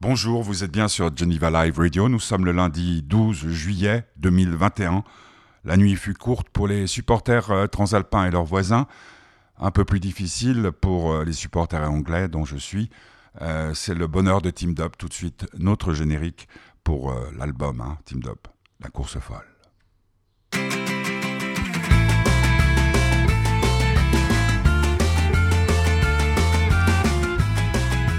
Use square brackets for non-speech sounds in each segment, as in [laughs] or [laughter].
Bonjour, vous êtes bien sur Geneva Live Radio. Nous sommes le lundi 12 juillet 2021. La nuit fut courte pour les supporters euh, transalpins et leurs voisins, un peu plus difficile pour euh, les supporters anglais dont je suis. Euh, c'est le bonheur de Team Dub. Tout de suite, notre générique pour l'album hein, Team Dub, La course folle.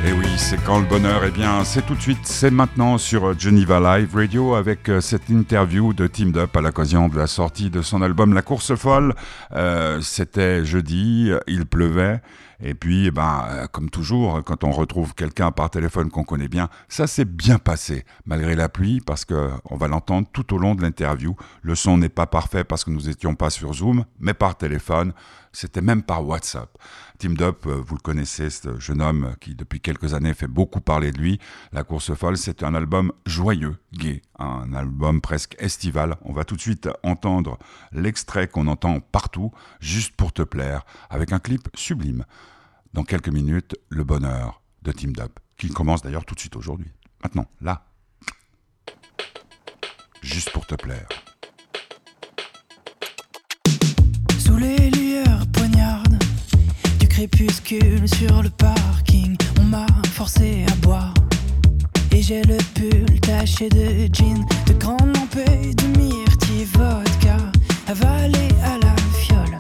Et oui, c'est quand le bonheur, eh bien, c'est tout de suite, c'est maintenant sur Geneva Live Radio avec euh, cette interview de Team Up à l'occasion de la sortie de son album La Course Folle. Euh, c'était jeudi, il pleuvait. Et puis, eh ben, euh, comme toujours, quand on retrouve quelqu'un par téléphone qu'on connaît bien, ça s'est bien passé, malgré la pluie, parce qu'on va l'entendre tout au long de l'interview. Le son n'est pas parfait parce que nous n'étions pas sur Zoom, mais par téléphone. C'était même par WhatsApp. Tim Dup, euh, vous le connaissez, ce jeune homme qui depuis quelques années fait beaucoup parler de lui. La course folle, c'est un album joyeux, gai, un album presque estival. On va tout de suite entendre l'extrait qu'on entend partout, juste pour te plaire, avec un clip sublime. Dans quelques minutes, le bonheur de Tim Dup, qui commence d'ailleurs tout de suite aujourd'hui. Maintenant, là. Juste pour te plaire. Crépuscule sur le parking, on m'a forcé à boire. Et j'ai le pull taché de jean, de grandes lampées, de myrtille vodka, avalé à la fiole.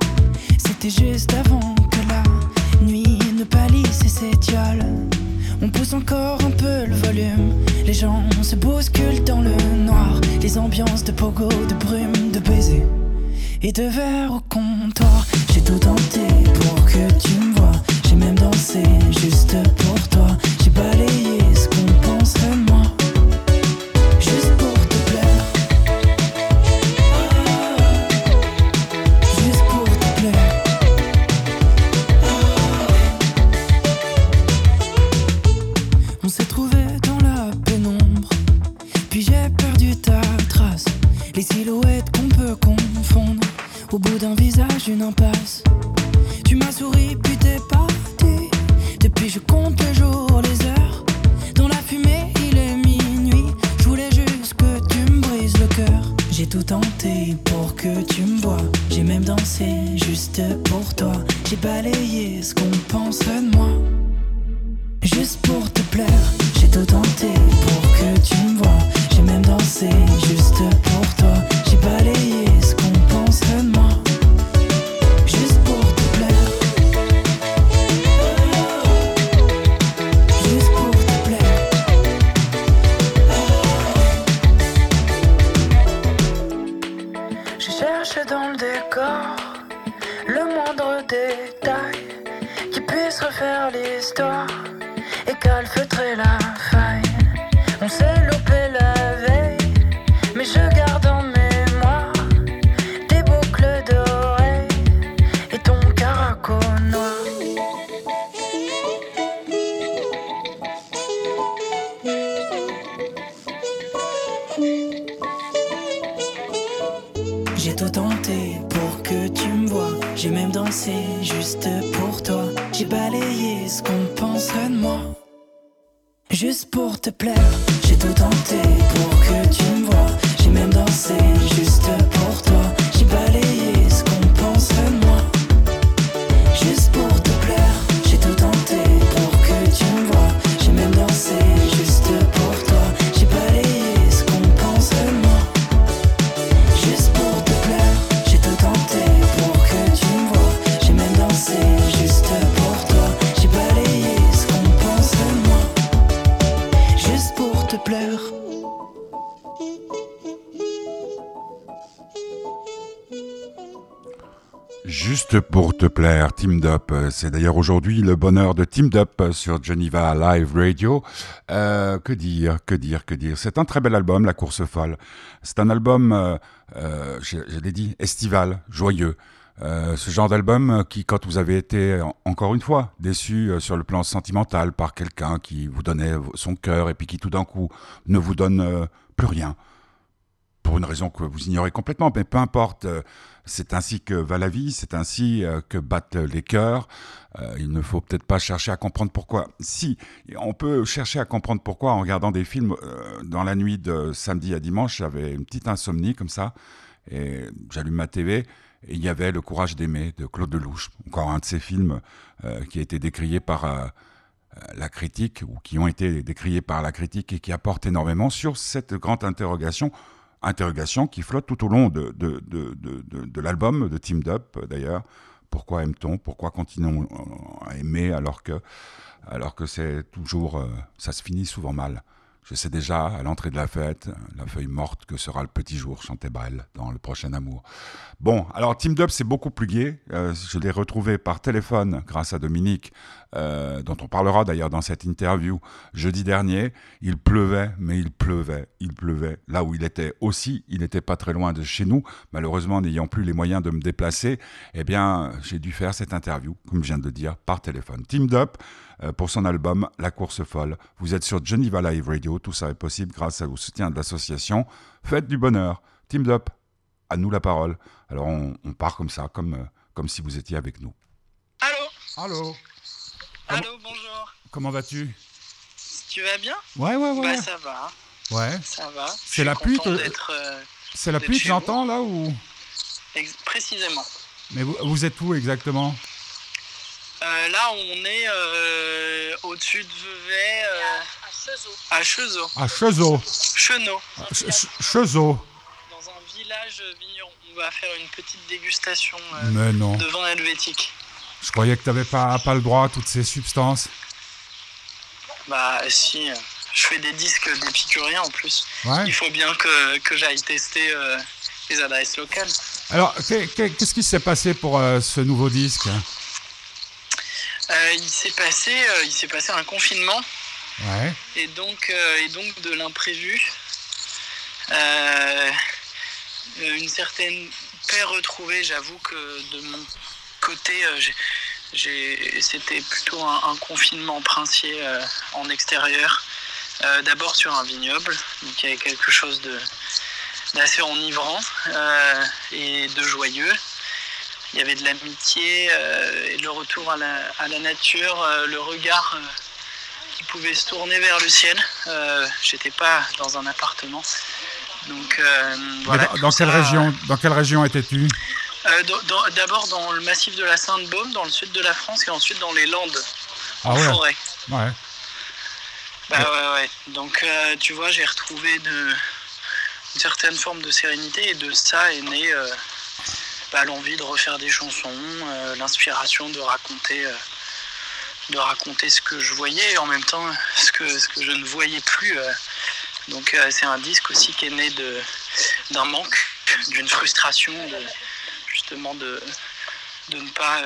C'était juste avant que la nuit ne palisse et s'étiole. On pousse encore un peu le volume. Les gens se bousculent dans le noir. Les ambiances de pogo, de brume, de baiser et de verre au comptoir. J'ai tout tenté pour que tu me vois. J'ai même dansé juste te plaire, Team Dup. C'est d'ailleurs aujourd'hui le bonheur de Team Dup sur Geneva Live Radio. Euh, que dire, que dire, que dire. C'est un très bel album, La Course Folle. C'est un album, euh, euh, je, l'ai dit, estival, joyeux. Euh, ce genre d'album qui, quand vous avez été, en- encore une fois, déçu euh, sur le plan sentimental par quelqu'un qui vous donnait son cœur et puis qui tout d'un coup ne vous donne euh, plus rien, pour une raison que vous ignorez complètement, mais peu importe. C'est ainsi que va la vie, c'est ainsi que battent les cœurs. il ne faut peut-être pas chercher à comprendre pourquoi. Si, on peut chercher à comprendre pourquoi en regardant des films. dans la nuit de samedi à dimanche, j'avais une petite insomnie comme ça, et j'allume ma TV, et il y avait Le courage d'aimer de Claude Lelouch, encore un de ces films qui a été décrié par la critique, ou qui ont été décriés par la critique et qui apportent énormément sur cette grande interrogation, interrogation qui flotte tout au long de, de, de, de l'album de Team Up d'ailleurs. Pourquoi aime-t-on? Pourquoi continuons à aimer alors que, alors que c'est toujours, euh, ça se finit souvent mal? Je sais déjà, à l'entrée de la fête, la feuille morte que sera le petit jour, chantait Brel dans Le Prochain Amour. Bon, alors Team Dub, c'est beaucoup plus gai. Euh, je l'ai retrouvé par téléphone grâce à Dominique, euh, dont on parlera d'ailleurs dans cette interview jeudi dernier. Il pleuvait, mais il pleuvait, il pleuvait. Là où il était aussi, il n'était pas très loin de chez nous. Malheureusement, n'ayant plus les moyens de me déplacer, eh bien, j'ai dû faire cette interview, comme je viens de le dire, par téléphone. Team Dub, pour son album La course folle. Vous êtes sur Geneva Live Radio, tout ça est possible grâce au soutien de l'association Fête du Bonheur. Team Up, à nous la parole. Alors on, part comme ça, comme, euh, comme si vous étiez avec nous. Allô? Allô? Allô, bonjour. Comment vas-tu? Tu vas bien? Ouais, ouais, ouais. Bah, ça va. Ouais. Ça va. C'est la pluie que... Euh, C'est la pluie que j'entends là ou? Précisément. Mais vous, vous êtes où exactement? Euh, là, on est euh, au-dessus de Vevey. Euh, à Chezeau. À Chezeau. Chenot. Chezeau. Dans un village vigneron. On va faire une petite dégustation de vin helvétique. Je croyais que tu n'avais pas, pas le droit à toutes ces substances. Bah si, je fais des disques d'épicurien en plus. Ouais. Il faut bien que, que j'aille tester les adresses locales. Alors, qu'est-ce qui s'est passé pour ce nouveau disque euh, il s'est passé, euh, il s'est passé un confinement. Ouais. Et donc, euh, et donc de l'imprévu. une certaine paix retrouvée. J'avoue que de mon côté, c'était plutôt un, confinement princier en extérieur. D'abord sur un vignoble, donc il y avait quelque chose d'assez enivrant et de joyeux il y avait de l'amitié euh, et le retour à la, nature, euh, le regard euh, qui pouvait se tourner vers le ciel. J'étais pas dans un appartement. Donc voilà. Dans, quelle région, dans quelle région étais-tu? D'abord dans le massif de la Sainte-Baume, dans le sud de la France, et ensuite dans les Landes, ah, en ouais. forêt. Ouais. Bah ouais, ouais. Donc tu vois, j'ai retrouvé de, une certaine forme de sérénité et de ça est né l'envie de refaire des chansons, euh, l'inspiration de raconter, euh, de raconter ce que je voyais et en même temps ce que, je ne voyais plus. Euh. Donc c'est un disque aussi qui est né d'un manque, d'une frustration, justement de, de ne pas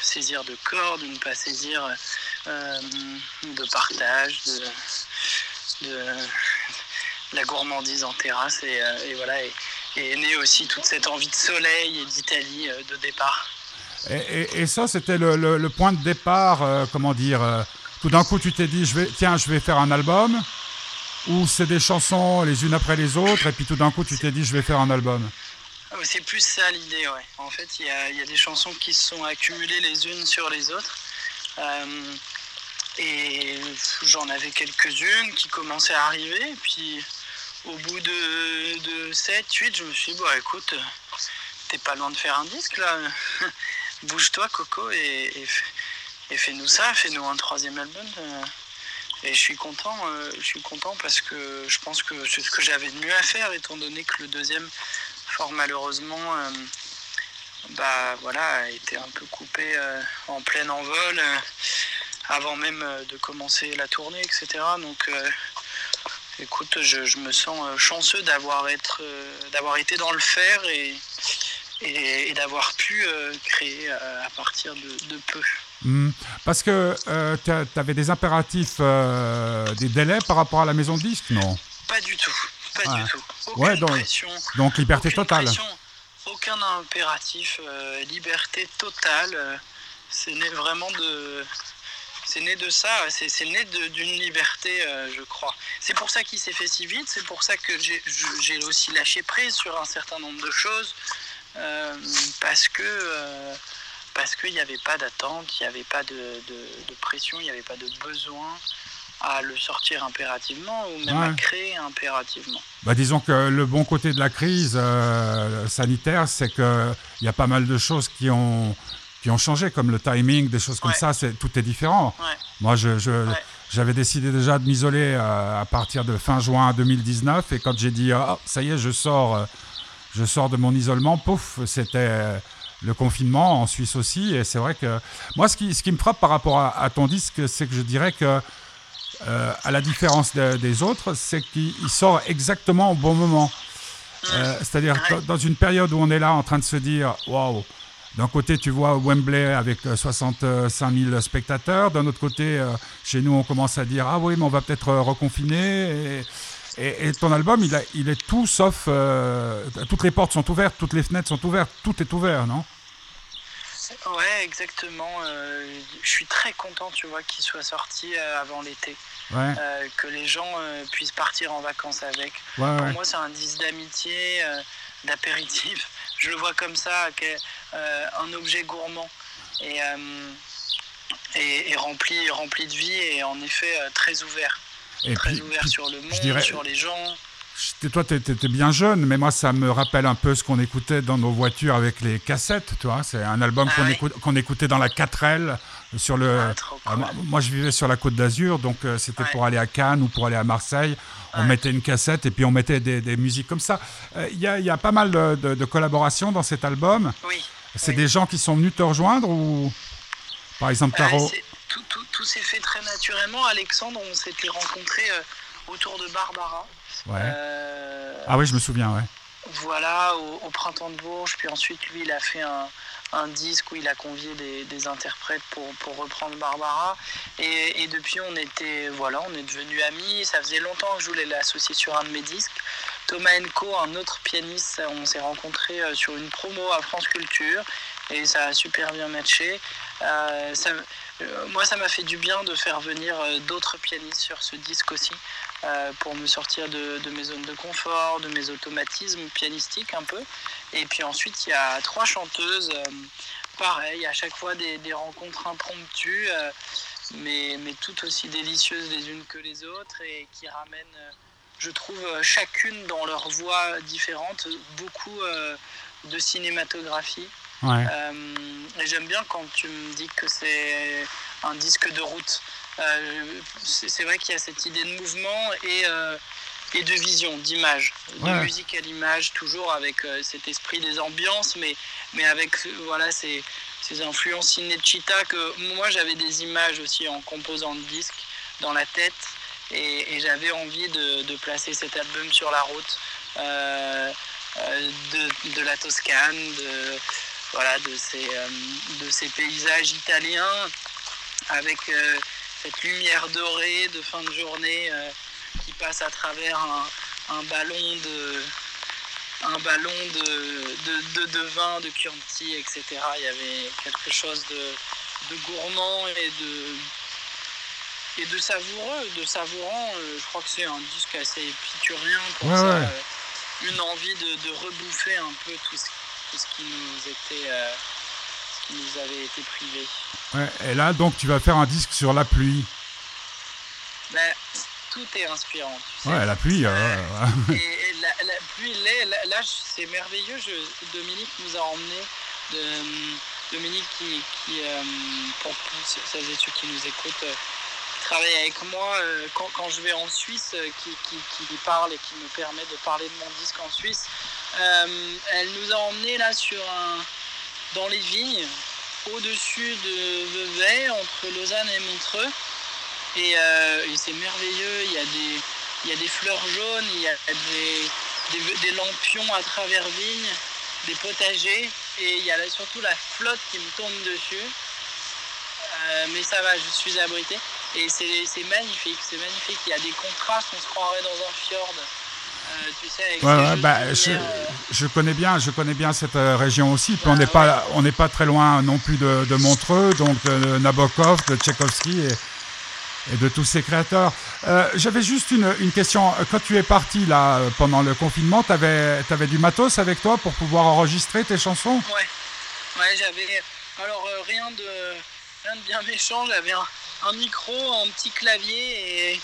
saisir de corps, de ne pas saisir de partage, de, la gourmandise en terrasse et, voilà. Et est née aussi toute cette envie de soleil et d'Italie euh, de départ. Et, ça, c'était le, point de départ, euh, comment dire euh, Tout d'un coup, tu t'es dit, je vais, tiens, je vais faire un album Ou c'est des chansons les unes après les autres, et puis tout d'un coup, tu t'es dit, je vais faire un album? Ah, C'est plus ça l'idée, ouais. En fait, il y, y a, des chansons qui se sont accumulées les unes sur les autres. et j'en avais quelques-unes qui commençaient à arriver, et puis au bout de, 7, 8, je me suis dit, bon, écoute, t'es pas loin de faire un disque là. [laughs] Bouge-toi, Coco, et, fais-nous ça, fais-nous un troisième album. Euh. Et je suis content, euh, je suis content parce que je pense que c'est ce que j'avais de mieux à faire, étant donné que le deuxième, fort malheureusement, euh, bah voilà, a été un peu coupé en plein envol avant même de commencer la tournée, etc. Donc écoute, je, me sens euh, chanceux d'avoir euh, d'avoir été dans le fer et, et, d'avoir pu euh, créer à partir de, peu. Hmm. Parce que tu avais des impératifs, des délais par rapport à la maison de disque, non? Pas du tout, pas du tout. Aucune ouais, donc, pression, donc liberté totale. aucun impératif, liberté totale. c'est né vraiment de, C'est né de ça, c'est né d'une liberté, je crois. C'est pour ça qu'il s'est fait si vite, c'est pour ça que j'ai aussi lâché prise sur un certain nombre de choses, parce que parce qu'il n'y avait pas d'attente, il n'y avait pas de, de, pression, il n'y avait pas de besoin à le sortir impérativement ou même à créer impérativement. Bah, disons que le bon côté de la crise euh, sanitaire, c'est qu'il y a pas mal de choses qui ont, qui ont changé, comme le timing, des choses comme ça, c'est, tout est différent. Moi, je, j'avais décidé déjà de m'isoler euh, à partir de fin juin 2019, et quand j'ai dit, oh, ça y est, je sors, euh, je sors de mon isolement, pouf, c'était le confinement en Suisse aussi. Et c'est vrai que moi, ce qui, ce qui me frappe par rapport à ton disque, c'est que je dirais que euh, à la différence des autres, c'est qu'il sort exactement au bon moment. Euh, c'est-à-dire dans une période où on est là en train de se dire waouh, d'un côté tu vois Wembley avec 65 euh, 000 spectateurs, d'un autre côté chez nous on commence à dire ah oui mais on va peut-être reconfiner. Et, et, ton album il, a, il est tout sauf toutes les portes sont ouvertes, toutes les fenêtres sont ouvertes, tout est ouvert, non? Ouais, exactement. je suis très content, tu vois, qu'il soit sorti avant l'été. Euh, que les gens euh, puissent partir en vacances avec. Pour moi, c'est un disque d'amitié, euh, d'apéritif. [laughs] Je le vois comme ça, un objet gourmand et, et, rempli, rempli de vie et en effet très ouvert. très ouvert sur le monde, sur les gens. Toi, tu étais bien jeune, mais moi, ça me rappelle un peu ce qu'on écoutait dans nos voitures avec les cassettes, tu vois. C'est un album ah qu'on écoutait dans la 4L sur le. Ah, moi, je vivais sur la côte d'Azur, donc euh, c'était pour aller à Cannes ou pour aller à Marseille. On mettait une cassette et puis on mettait des, musiques comme ça. Euh, Il y, a, pas mal de, collaborations dans cet album. Oui. C'est des gens qui sont venus te rejoindre ou, par exemple, Caro Tout, s'est fait très naturellement. Alexandre, on s'était rencontrés euh, autour de Barbara. Ouais. ah oui, je me souviens, ouais. Voilà, au, au, printemps de Bourges. Puis ensuite, lui, il a fait un, un disque où il a convié des, interprètes pour, pour, reprendre Barbara. Et, depuis, on était, voilà, on est devenus amis. Ça faisait longtemps que je voulais l'associer sur un de mes disques. Thomas Enco, un autre pianiste, on s'est rencontrés euh, sur une promo à France Culture et ça a super bien matché. Euh, euh, moi, ça m'a fait du bien de faire venir d'autres pianistes sur ce disque aussi. Pour me sortir de, mes zones de confort, de mes automatismes pianistiques un peu. Et puis ensuite, il y a trois chanteuses, pareil, à chaque fois des, rencontres impromptues, mais, mais toutes aussi délicieuses les unes que les autres et qui ramènent, je trouve, chacune dans leur voix différente, beaucoup de cinématographie. et j'aime bien quand tu me dis que c'est un disque de route. Euh, c'est vrai qu'il y a cette idée de mouvement et, euh, et de vision, d'image, de musique à l'image, toujours avec euh, cet esprit des ambiances, mais, mais avec voilà, ces, ces influences Cinecittà que moi j'avais des images aussi en composant le disque dans la tête et, j'avais envie de, placer cet album sur la route de, de, la Toscane, de, voilà, de, ces, de ces paysages italiens avec cette lumière dorée de fin de journée euh, qui passe à travers un, ballon de un ballon de, de, vin, de Chianti, etc. Il y avait quelque chose de, gourmand et de, et de savoureux, de savourant. Euh, je crois que c'est un disque assez épicurien pour ça. Euh, une envie de, rebouffer un peu tout ce, qui nous était nous avait été privés. et là, donc, tu vas faire un disque sur la pluie. Ben, tout est inspirant. Ouais, la pluie. Euh, [laughs] et, la, pluie, là, c'est merveilleux. Dominique nous a emmené. De, Dominique, qui, euh, pour celles et ceux qui nous écoutent, euh, travaille avec moi quand, je vais en Suisse, qui, qui, parle et qui me permet de parler de mon disque en Suisse. elle nous a emmené là sur un dans les vignes, au-dessus de Vevey, entre Lausanne et Montreux. Euh, et, c'est merveilleux, il y, a des, il y a des fleurs jaunes, il y a des, des, lampions à travers vignes, des potagers, et il y a surtout la flotte qui me tombe dessus. Euh, mais ça va, je suis abrité. Et c'est magnifique, c'est magnifique. Il y a des contrastes, on se croirait dans un fjord. tu sais, ouais, bah, je, je, connais bien, je connais bien cette région aussi. Puis on n'est pas, on n'est pas très loin non plus de, de Montreux, donc de Nabokov, de Tchaïkovski et, et de tous ces créateurs. Euh, J'avais juste une, une, question. Quand tu es parti là pendant le confinement, tu avais, avais, du matos avec toi pour pouvoir enregistrer tes chansons? Ouais, ouais j'avais. Alors euh, rien, de, rien de bien méchant, j'avais un, un, micro, un petit clavier et.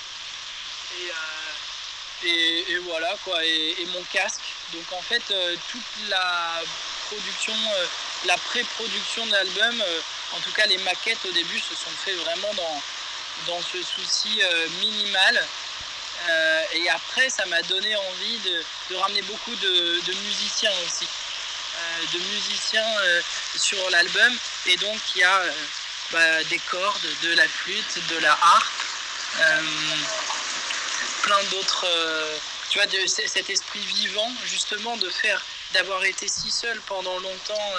euh, voilà quoi, et, mon casque. Donc en fait, euh, toute la production, la pré-production de l'album, en tout cas les maquettes au début se sont fait vraiment dans ce souci euh, minimal. Euh, et après, ça m'a donné envie de, ramener beaucoup de, musiciens aussi. Euh, de musiciens sur l'album. Et donc, il y a bah, des cordes, de la flûte, de la harpe, plein d'autres. tu vois, de, cet esprit vivant, justement, de faire, d'avoir été si seul pendant longtemps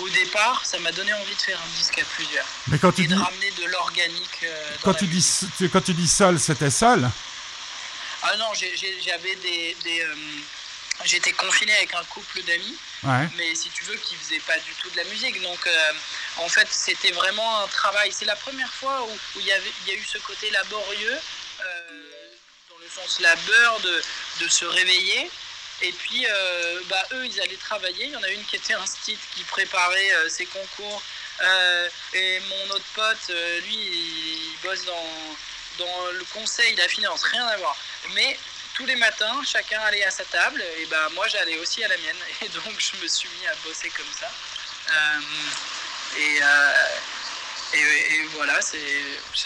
au départ, ça m'a donné envie de faire un disque à plusieurs. Mais quand tu et dis... de ramener de l'organique. Euh, quand, tu dis, quand tu dis seul, c'était seul Ah non, j'avais des. des euh, J'étais confiné avec un couple d'amis, mais si tu veux, qui faisait pas du tout de la musique. Donc, euh, en fait, c'était vraiment un travail. C'est la première fois où il y, avait, y a eu ce côté laborieux, dans le sens labeur de, de se réveiller et puis, euh, bah, eux, ils allaient travailler. Il y en a une qui était un site qui préparait euh, ses concours. Euh, et mon autre pote, lui, il bosse dans, dans le conseil, la finance, rien à voir. Mais tous les matins, chacun allait à sa table. Et bah, moi, j'allais aussi à la mienne. [laughs] Et donc, je me suis mis à bosser comme ça. Et, et, et, voilà, c'est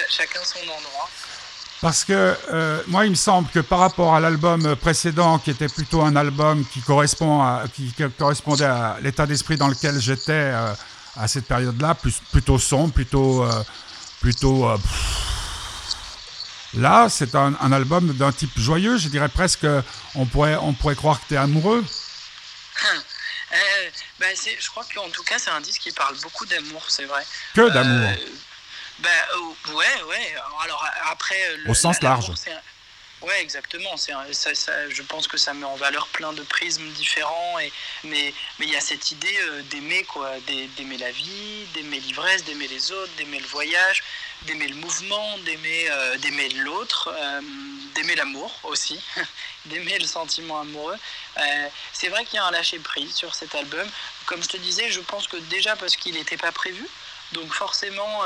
chacun son endroit. Parce que euh, moi, il me semble que par rapport à l'album précédent, qui était plutôt un album qui, correspondait à l'état d'esprit dans lequel j'étais euh, à cette période-là, plutôt sombre, plutôt... Euh, plutôt là, c'est un, un, album d'un type joyeux, je dirais presque, on pourrait, on pourrait croire que tu es amoureux. [laughs] ben je crois qu'en tout cas, c'est un disque qui parle beaucoup d'amour, c'est vrai. Que d'amour ben euh, ouais, ouais. Alors après. Au sens large. Ouais, exactement. Je pense que ça met en valeur plein de prismes différents. Mais il y a cette idée euh, d'aimer, quoi. D'aimer la vie, d'aimer l'ivresse, d'aimer les autres, d'aimer le voyage, d'aimer le mouvement, d'aimer euh, l'autre, d'aimer l'amour aussi, [laughs] d'aimer le sentiment amoureux. C'est vrai qu'il y a un lâcher-prise sur cet album. Comme je te disais, je pense que déjà parce qu'il n'était pas prévu. Donc forcément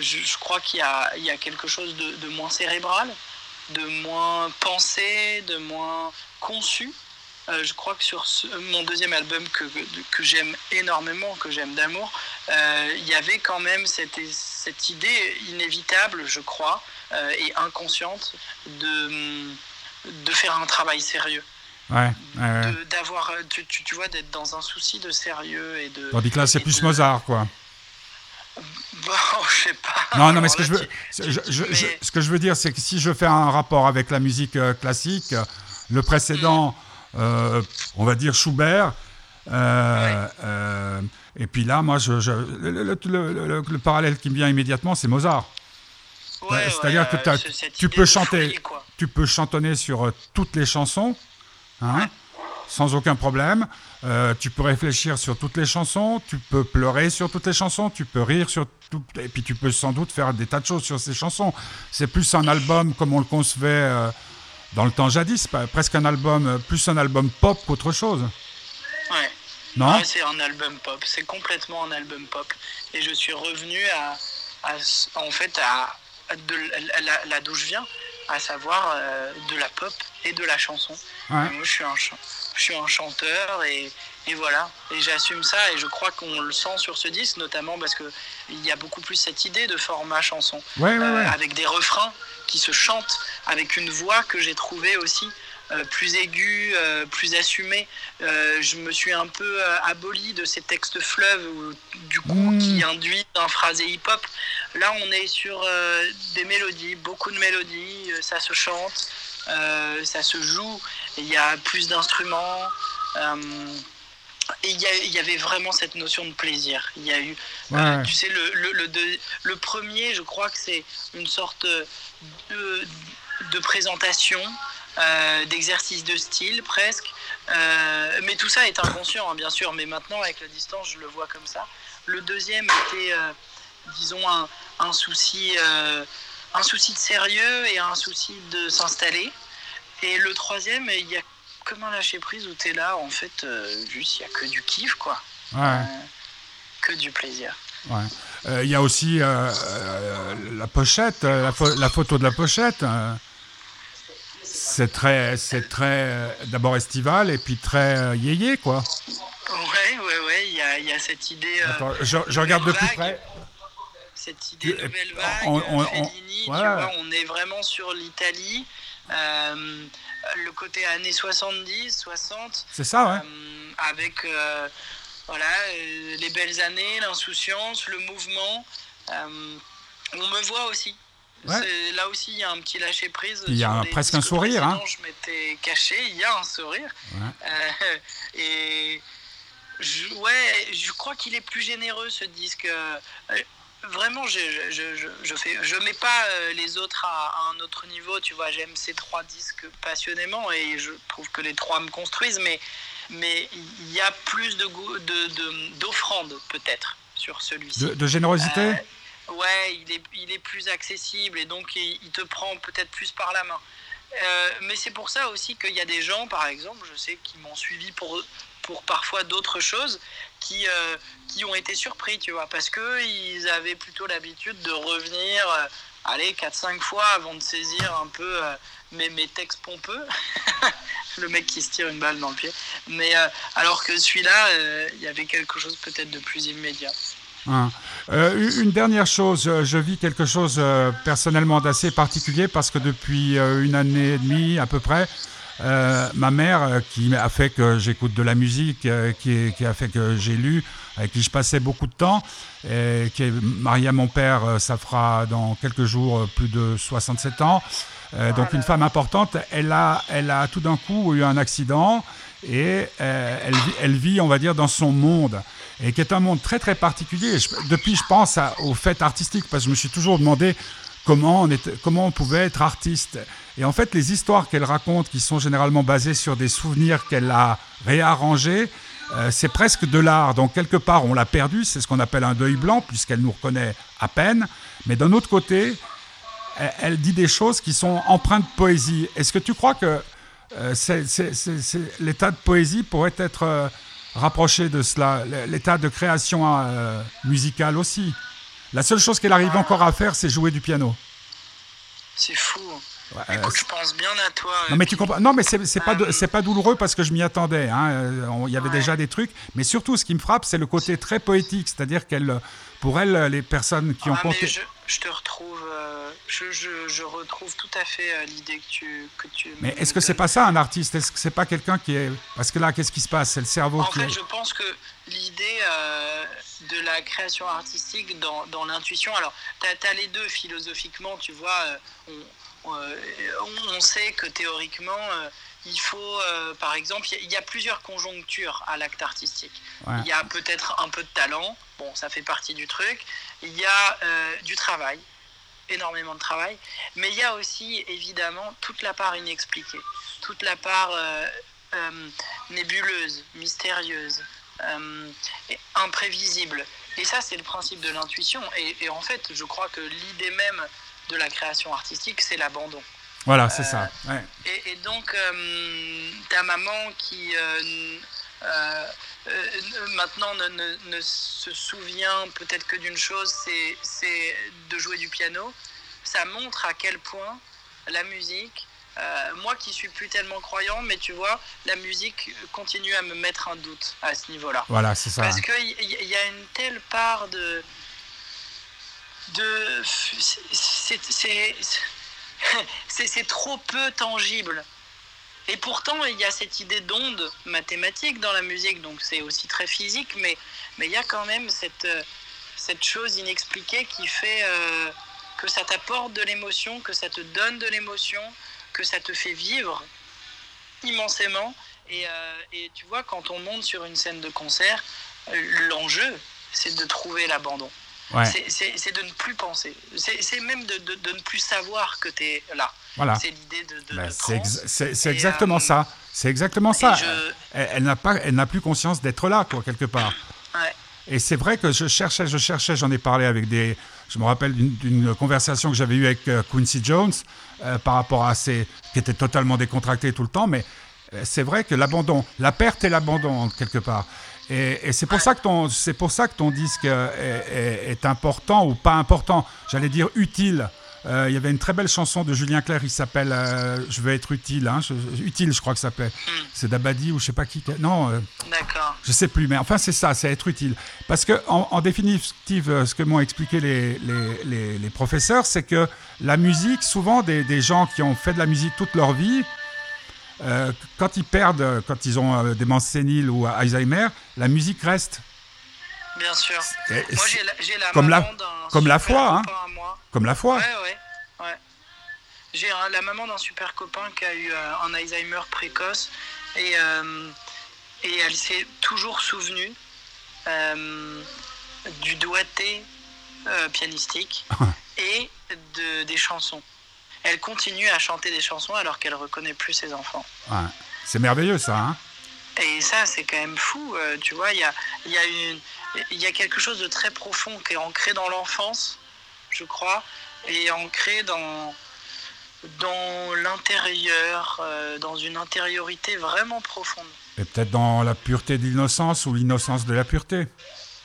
je, crois qu'il y a, quelque chose de, moins cérébral, de moins pensé, de moins conçu. Euh, je crois que sur mon deuxième album que, que j'aime énormément, que j'aime d'amour, euh, il y avait quand même cette, cette idée inévitable, je crois, euh, et inconsciente de, de faire un travail sérieux. Ouais, D'avoir, tu, tu, vois, d'être dans un souci de sérieux et de. Tandis que là, c'est plus Mozart, quoi. Bon, [laughs] je sais pas. Non, non, mais ce que je veux, ce que je veux dire, c'est que si je fais un rapport avec la musique euh, classique, le précédent, mm. euh, on va dire Schubert, euh, et puis là, moi, je, le, parallèle qui me vient immédiatement, c'est Mozart. C'est-à-dire que tu peux chanter, tu peux chantonner sur toutes les chansons, hein, sans aucun problème. Euh, tu peux réfléchir sur toutes les chansons, tu peux pleurer sur toutes les chansons, tu peux rire sur tout, et puis tu peux sans doute faire des tas de choses sur ces chansons. C'est plus un album comme on le concevait euh, dans le temps jadis, presque un album, euh, plus un album pop qu'autre chose. Ouais. Non C'est un album pop, c'est complètement un album pop. Et je suis revenu à, en fait, à, de la, la d'où je viens, à savoir de la pop et de la chanson. Moi, je suis un je suis un chanteur et, et voilà. Et j'assume ça et je crois qu'on le sent sur ce disque, notamment parce qu'il y a beaucoup plus cette idée de format chanson. Euh, avec des refrains qui se chantent, avec une voix que j'ai trouvée aussi euh, plus aiguë, euh, plus assumée. je me suis un peu aboli de ces textes fleuves du coup mmh. qui induisent un phrasé hip-hop. Là, on est sur des mélodies, beaucoup de mélodies, ça se chante. Ça se joue, il y a plus d'instruments. et il y, avait vraiment cette notion de plaisir. Il y a eu, tu sais, le, le, le, premier, je crois que c'est une sorte de, de présentation, d'exercice de style presque. mais tout ça est inconscient, hein, bien sûr, mais maintenant, avec la distance, je le vois comme ça. Le deuxième était, disons, un, un souci un souci de sérieux et un souci de s'installer. Et le troisième, il y a comme un lâcher prise où tu es là, en fait, euh, juste, il n'y a que du kiff, quoi. Ouais. Euh, que du plaisir. Ouais. Euh, il y a aussi la pochette, la, photo de la pochette. c'est très, c'est très d'abord estival et puis très yéyé, quoi. Ouais, ouais, ouais, il y a, y a, cette idée. Attends, je, je regarde de plus près cette idée de nouvelle vague, on, on, Fellini, on, tu vois, on est vraiment sur l'Italie, euh, le côté années 70, 60. C'est ça, ouais. Euh, avec euh, voilà, euh, les belles années, l'insouciance, le mouvement. Euh, on me voit aussi. Ouais. Là aussi, il y a un petit lâcher prise. Il y a presque un sourire. Hein. Je m'étais caché, il y a un sourire. Ouais. [laughs] et je, ouais, je crois qu'il est plus généreux ce disque vraiment, je, je, je, fais, je mets pas euh, les autres à, un autre niveau. Tu vois, j'aime ces trois disques passionnément et je trouve que les trois me construisent, mais mais il y a plus de d'offrandes de, peut-être sur celui-ci. De, générosité? Euh, ouais, il est, il est plus accessible et donc il, te prend peut-être plus par la main. Euh, mais c'est pour ça aussi qu'il y a des gens, par exemple, je sais, qui m'ont suivi pour, pour parfois d'autres choses qui, euh, qui ont été surpris, tu vois, parce qu'ils avaient plutôt l'habitude de revenir, euh, allez, 4-5 fois avant de saisir un peu euh, mes, mes, textes pompeux. [laughs] le mec qui se tire une balle dans le pied. Mais alors que celui-là, il y avait quelque chose peut-être de plus immédiat. Hein. une dernière chose, je vis quelque chose personnellement d'assez particulier parce que depuis une année et demie à peu près, euh, ma mère, euh, qui a fait que j'écoute de la musique, euh, qui, qui, a fait que j'ai lu, avec qui je passais beaucoup de temps, et qui est mariée à mon père, ça fera dans quelques jours plus de 67 ans. donc une femme importante, elle a, elle a tout d'un coup eu un accident et elle, elle, vit, on va dire, dans son monde, et qui est un monde très très particulier. depuis, je pense au fait artistique, parce que je me suis toujours demandé comment on, comment on pouvait être artiste. Et en fait, les histoires qu'elle raconte, qui sont généralement basées sur des souvenirs qu'elle a réarrangés, euh, c'est presque de l'art. Donc, quelque part, on l'a perdu. C'est ce qu'on appelle un deuil blanc, puisqu'elle nous reconnaît à peine. Mais d'un autre côté, elle, dit des choses qui sont empreintes de poésie. Est-ce que tu crois que euh, l'état de poésie pourrait être euh, rapproché de cela, l'état de création musicale aussi? La seule chose qu'elle arrive encore à faire, c'est jouer du piano. C'est fou. Écoute, je pense bien à toi. Non, mais tu comprends. Non, mais c'est pas euh, c'est pas douloureux parce que je m'y attendais. Hein. Euh, il y avait déjà des trucs, mais surtout, ce qui me frappe, c'est le côté très poétique, c'est-à-dire qu'elle, pour elle, les personnes qui ont ah, compté. Je, je, te retrouve. Euh, je, je, je, retrouve tout à fait l'idée que tu que tu. Mais est-ce que c'est pas ça un artiste? Est-ce que c'est pas quelqu'un qui est Parce que là, qu'est-ce qui se passe? C'est le cerveau en qui. En fait, je pense que l'idée de la création artistique dans, dans l'intuition. Alors, tu as, les deux philosophiquement, tu vois. On, euh, on sait que théoriquement, euh, il faut, euh, par exemple, il y, a plusieurs conjonctures à l'acte artistique. Il y a peut-être un peu de talent, bon, ça fait partie du truc. Il y a du travail, énormément de travail, mais il y a aussi évidemment toute la part inexpliquée, toute la part nébuleuse, mystérieuse, imprévisible. Et ça, c'est le principe de l'intuition. et, en fait, je crois que l'idée même de la création artistique, c'est l'abandon. Voilà, c'est ça. Euh, et, donc, euh, ta maman qui euh, maintenant ne, se souvient peut-être que d'une chose, c'est de jouer du piano. Ça montre à quel point la musique, moi qui suis plus tellement croyant, mais tu vois, la musique continue à me mettre un doute à ce niveau-là. Voilà, c'est ça. Parce qu'il y a une telle part de de c'est [laughs] trop peu tangible. Et pourtant, il y a cette idée d'onde mathématique dans la musique, donc c'est aussi très physique, mais, mais il y a quand même cette, cette chose inexpliquée qui fait euh, que ça t'apporte de l'émotion, que ça te donne de l'émotion, que ça te fait vivre immensément. Et, euh, et tu vois, quand on monte sur une scène de concert, euh, l'enjeu, c'est de trouver l'abandon. Ouais. C'est- de ne plus penser. C'est c'est même de, de- de ne plus savoir que tu es là. Voilà. C'est l'idée de, de, Ben, de c'est ex- exactement euh, ça. C'est exactement ça. je- Elle, elle n'a pas, elle n'a plus conscience d'être là, quoi, quelque part. Ouais. Et c'est vrai que je cherchais, je cherchais, j'en ai parlé avec des. Je me rappelle d'une- conversation que j'avais eue avec euh, Quincy Jones euh, par rapport à ces. qui était totalement décontracté tout le temps, mais c'est vrai que l'abandon, la perte et l'abandon, quelque part. Et, et c'est pour, ça que ton- c'est pour ça que ton disque est, est- est important ou pas important, j'allais dire utile. Euh, Il y avait une très belle chanson de Julien Clerc, il s'appelle euh, Je veux être utile, hein, je- utile je crois que ça s'appelle. C'est Dabadi ou je sais pas qui. Non, euh, D'accord. je sais plus, mais enfin c'est ça, c'est être utile. Parce que en, en définitive, euh, ce que m'ont expliqué les, les, les- les professeurs, c'est que la musique, souvent des, des gens qui ont fait de la musique toute leur vie, quand ils perdent, quand ils ont euh, démence sénile ou Alzheimer, la musique reste. Bien sûr. Et- Moi, j'ai la, la comme la- maman d'un comme la foi, hein. comme la foi. Ouais, ouais, ouais. J'ai un- la maman d'un super copain qui a eu euh, un Alzheimer précoce et, euh, et elle s'est toujours souvenue euh, du doigté euh, pianistique [laughs] et de, des chansons. Elle continue à chanter des chansons alors qu'elle reconnaît plus ses enfants. Ouais. C'est merveilleux ça. Hein Et ça, c'est quand même fou. euh, tu vois, il y a, y, a une- il y a quelque chose de très profond qui est ancré dans l'enfance, je crois, et ancré dans, dans l'intérieur, euh, dans une intériorité vraiment profonde. Et peut-être dans la pureté de l'innocence ou l'innocence de la pureté.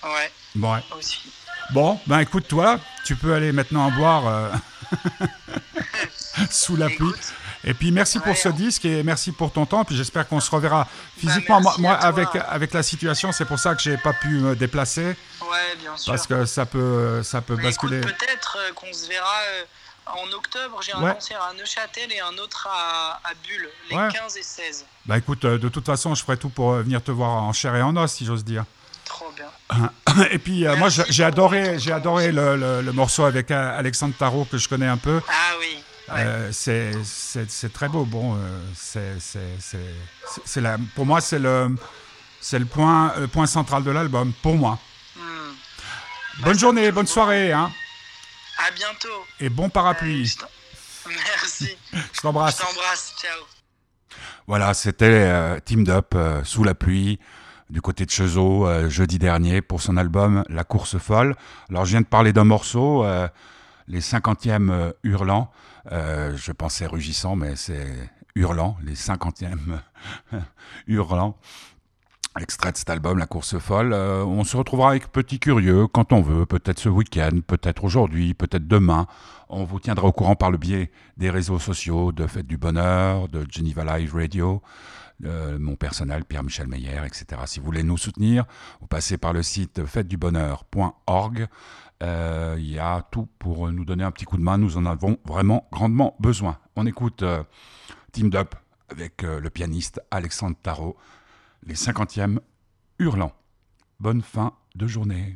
Ouais, Bon, ouais. aussi. Bon, ben écoute, toi, tu peux aller maintenant en boire euh, [laughs] sous la pluie. Écoute, Et puis merci pour ce disque et merci pour ton temps. Puis j'espère qu'on se reverra physiquement. moi, avec, avec la situation, c'est pour ça que j'ai pas pu me déplacer ouais, bien sûr. parce que ça peut, ça peut Mais basculer. peut-être euh, qu'on se verra euh, en octobre. J'ai un Ouais. concert à Neuchâtel et un autre à, à Bulle, les Ouais. 15 et 16. Bah écoute, euh, de toute façon, je ferai tout pour venir te voir en chair et en os, si j'ose dire. Trop bien. [coughs] Et puis Merci moi, j'ai adoré, j'ai adoré le, le- le morceau avec Alexandre Tarot que je connais un peu. Ah oui. Ouais. Euh, c'est très beau. Bon, euh, c'est la- pour moi, c'est le, le point, le point central de l'album, pour moi. Hmm. Bonne ça journée, bonne soirée, hein, À bientôt. et bon Euh, parapluie. [laughs] Merci. Je [laughs] Je t'embrasse. t'embrasse. Ciao. Voilà, c'était euh, Teamed Up euh, sous la pluie du côté de Chezeau euh, jeudi dernier pour son album La course folle. Alors je viens de parler d'un morceau, euh, les 50e euh, hurlants. Euh, je pensais rugissant, mais c'est hurlant, les 50e [laughs] hurlants. Extrait de cet album, La course folle. Euh, on se retrouvera avec Petit Curieux quand on veut, peut-être ce week-end, peut-être aujourd'hui, peut-être demain. On vous tiendra au courant par le biais des réseaux sociaux, de Fête du Bonheur, de Geneva Live Radio, mon personnel, Pierre-Michel Meyer, etc. Si vous voulez nous soutenir, vous passez par le site fêtedubonheur.org. Euh, Il y a tout pour nous donner un petit coup de main. Nous en avons vraiment grandement besoin. On écoute euh, Teamed Up avec euh, le pianiste Alexandre Tarot, les 50e hurlants. Bonne fin de journée.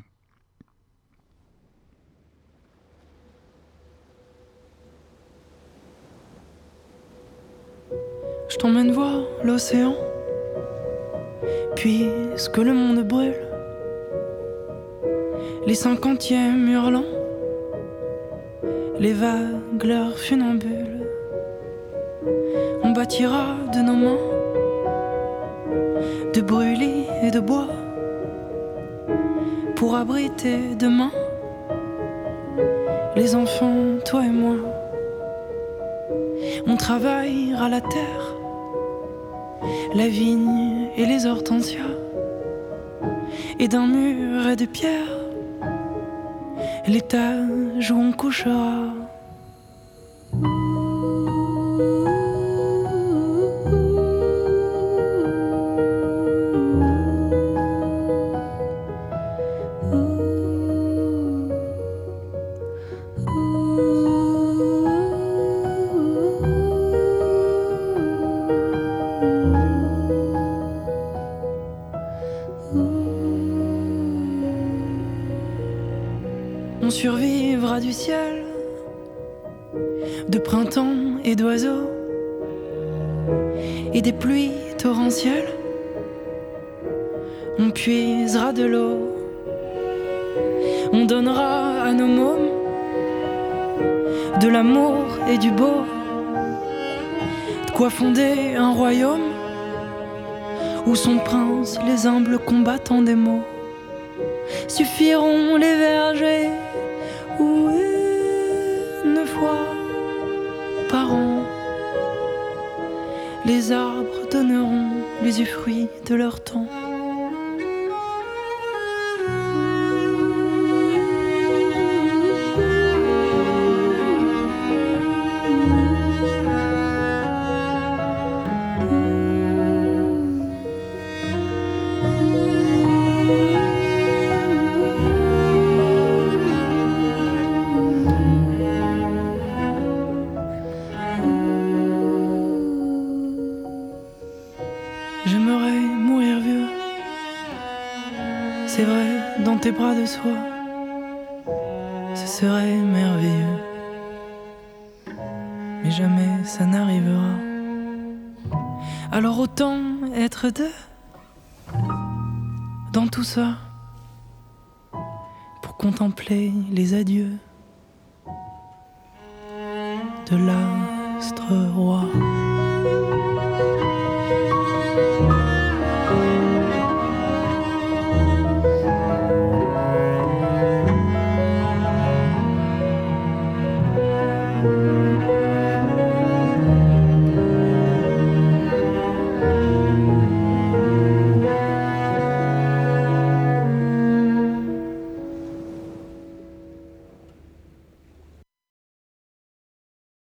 Je t'emmène voir l'océan, puisque le monde brûle. Les cinquantièmes hurlants, les vagues, leurs funambules. On bâtira de nos mains, de brûlis et de bois, pour abriter demain les enfants, toi et moi. On travaillera la terre, la vigne et les hortensias. Et d'un mur et de pierre, l'étage où on couchera. Et des pluies torrentielle, on puisera de l'eau, on donnera à nos mômes de l'amour et du beau, de quoi fonder un royaume où son prince les humbles combattants des mots suffiront les vergers les arbres donneront l'usufruit de leur temps. Ce serait merveilleux. Mais jamais ça n'arrivera. Alors autant être deux dans tout ça pour contempler les adieux de l'astre roi.